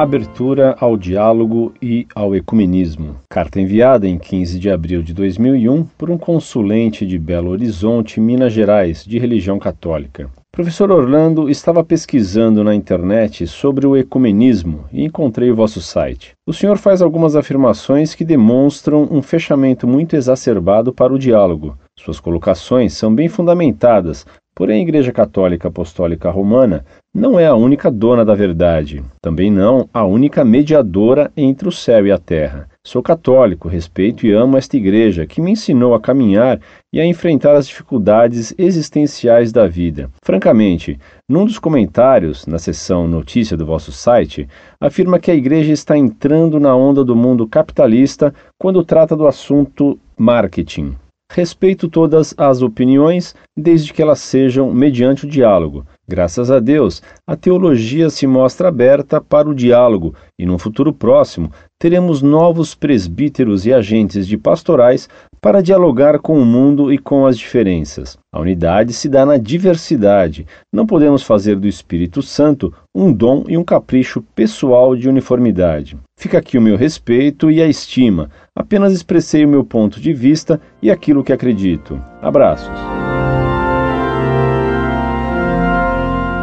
Abertura ao diálogo e ao ecumenismo. Carta enviada em 15 de abril de 2001 por um consulente de Belo Horizonte, Minas Gerais, de religião católica. Professor Orlando estava pesquisando na internet sobre o ecumenismo e encontrei o vosso site. O senhor faz algumas afirmações que demonstram um fechamento muito exacerbado para o diálogo. Suas colocações são bem fundamentadas, Porém, a Igreja Católica Apostólica Romana não é a única dona da verdade, também não a única mediadora entre o céu e a terra. Sou católico, respeito e amo esta igreja que me ensinou a caminhar e a enfrentar as dificuldades existenciais da vida. Francamente, num dos comentários, na seção Notícia do vosso site, afirma que a igreja está entrando na onda do mundo capitalista quando trata do assunto marketing. Respeito todas as opiniões, desde que elas sejam mediante o diálogo. Graças a Deus, a teologia se mostra aberta para o diálogo e, num futuro próximo, teremos novos presbíteros e agentes de pastorais para dialogar com o mundo e com as diferenças. A unidade se dá na diversidade. Não podemos fazer do Espírito Santo um dom e um capricho pessoal de uniformidade. Fica aqui o meu respeito e a estima. Apenas expressei o meu ponto de vista e aquilo que acredito. Abraços.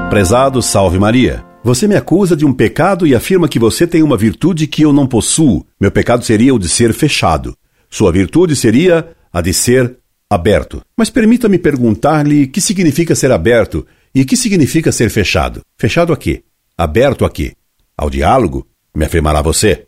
Prezado Salve Maria. Você me acusa de um pecado e afirma que você tem uma virtude que eu não possuo. Meu pecado seria o de ser fechado. Sua virtude seria a de ser aberto. Mas permita-me perguntar-lhe que significa ser aberto e que significa ser fechado. Fechado a quê? Aberto a quê? Ao diálogo? me afirmará você.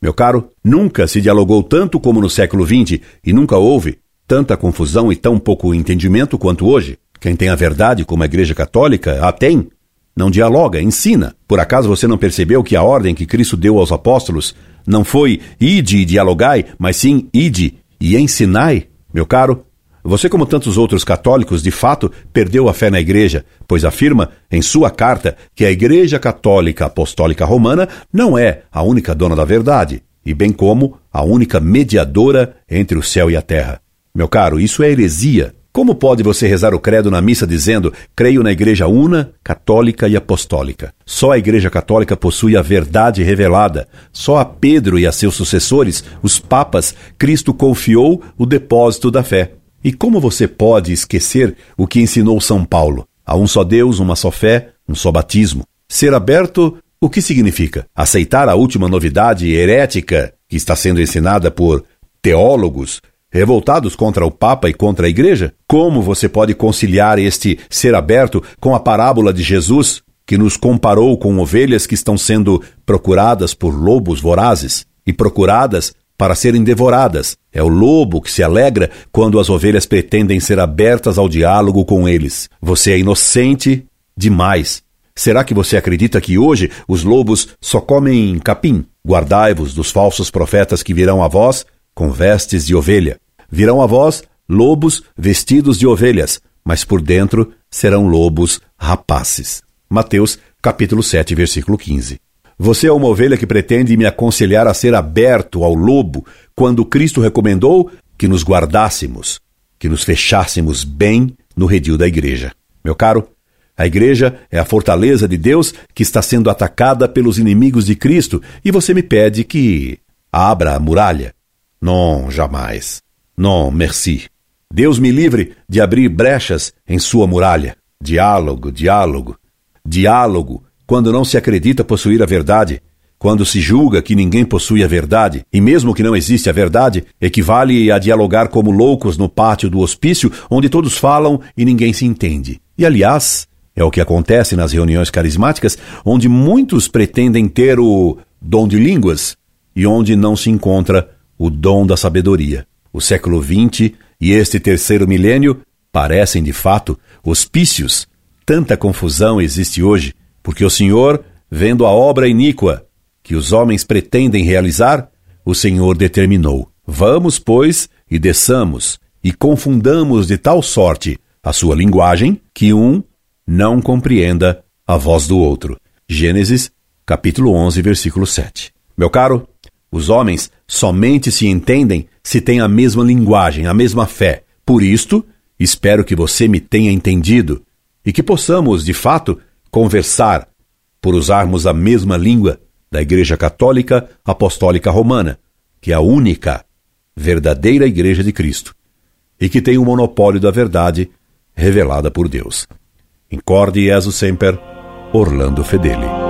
Meu caro, nunca se dialogou tanto como no século XX e nunca houve tanta confusão e tão pouco entendimento quanto hoje. Quem tem a verdade, como a Igreja Católica, a tem. Não dialoga, ensina. Por acaso você não percebeu que a ordem que Cristo deu aos apóstolos não foi ide e dialogai, mas sim ide e ensinai? Meu caro, você, como tantos outros católicos, de fato perdeu a fé na Igreja, pois afirma em sua carta que a Igreja Católica Apostólica Romana não é a única dona da verdade, e bem como a única mediadora entre o céu e a terra. Meu caro, isso é heresia. Como pode você rezar o credo na missa dizendo creio na Igreja una, católica e apostólica? Só a Igreja Católica possui a verdade revelada. Só a Pedro e a seus sucessores, os papas, Cristo confiou o depósito da fé. E como você pode esquecer o que ensinou São Paulo? Há um só Deus, uma só fé, um só batismo. Ser aberto, o que significa? Aceitar a última novidade herética que está sendo ensinada por teólogos revoltados contra o Papa e contra a Igreja? Como você pode conciliar este ser aberto com a parábola de Jesus, que nos comparou com ovelhas que estão sendo procuradas por lobos vorazes e procuradas para serem devoradas. É o lobo que se alegra quando as ovelhas pretendem ser abertas ao diálogo com eles. Você é inocente demais. Será que você acredita que hoje os lobos só comem capim? Guardai-vos dos falsos profetas que virão a vós com vestes de ovelha. Virão a vós lobos vestidos de ovelhas, mas por dentro serão lobos rapaces. Mateus capítulo 7, versículo 15. Você é uma ovelha que pretende me aconselhar a ser aberto ao lobo, quando Cristo recomendou que nos guardássemos, que nos fechássemos bem no redil da igreja. Meu caro, a igreja é a fortaleza de Deus que está sendo atacada pelos inimigos de Cristo e você me pede que abra a muralha. Não, jamais. Não, merci. Deus me livre de abrir brechas em sua muralha. Diálogo, diálogo, diálogo quando não se acredita possuir a verdade, quando se julga que ninguém possui a verdade, e mesmo que não existe a verdade, equivale a dialogar como loucos no pátio do hospício, onde todos falam e ninguém se entende. E aliás, é o que acontece nas reuniões carismáticas, onde muitos pretendem ter o dom de línguas e onde não se encontra o dom da sabedoria. O século XX e este terceiro milênio parecem, de fato, hospícios. Tanta confusão existe hoje porque o Senhor, vendo a obra iníqua que os homens pretendem realizar, o Senhor determinou: Vamos, pois, e desçamos, e confundamos de tal sorte a sua linguagem que um não compreenda a voz do outro. Gênesis, capítulo 11, versículo 7. Meu caro, os homens somente se entendem se têm a mesma linguagem, a mesma fé. Por isto, espero que você me tenha entendido e que possamos, de fato, conversar por usarmos a mesma língua da Igreja Católica Apostólica Romana, que é a única verdadeira Igreja de Cristo e que tem o monopólio da verdade revelada por Deus. Incorde Jesus Semper, Orlando Fedeli.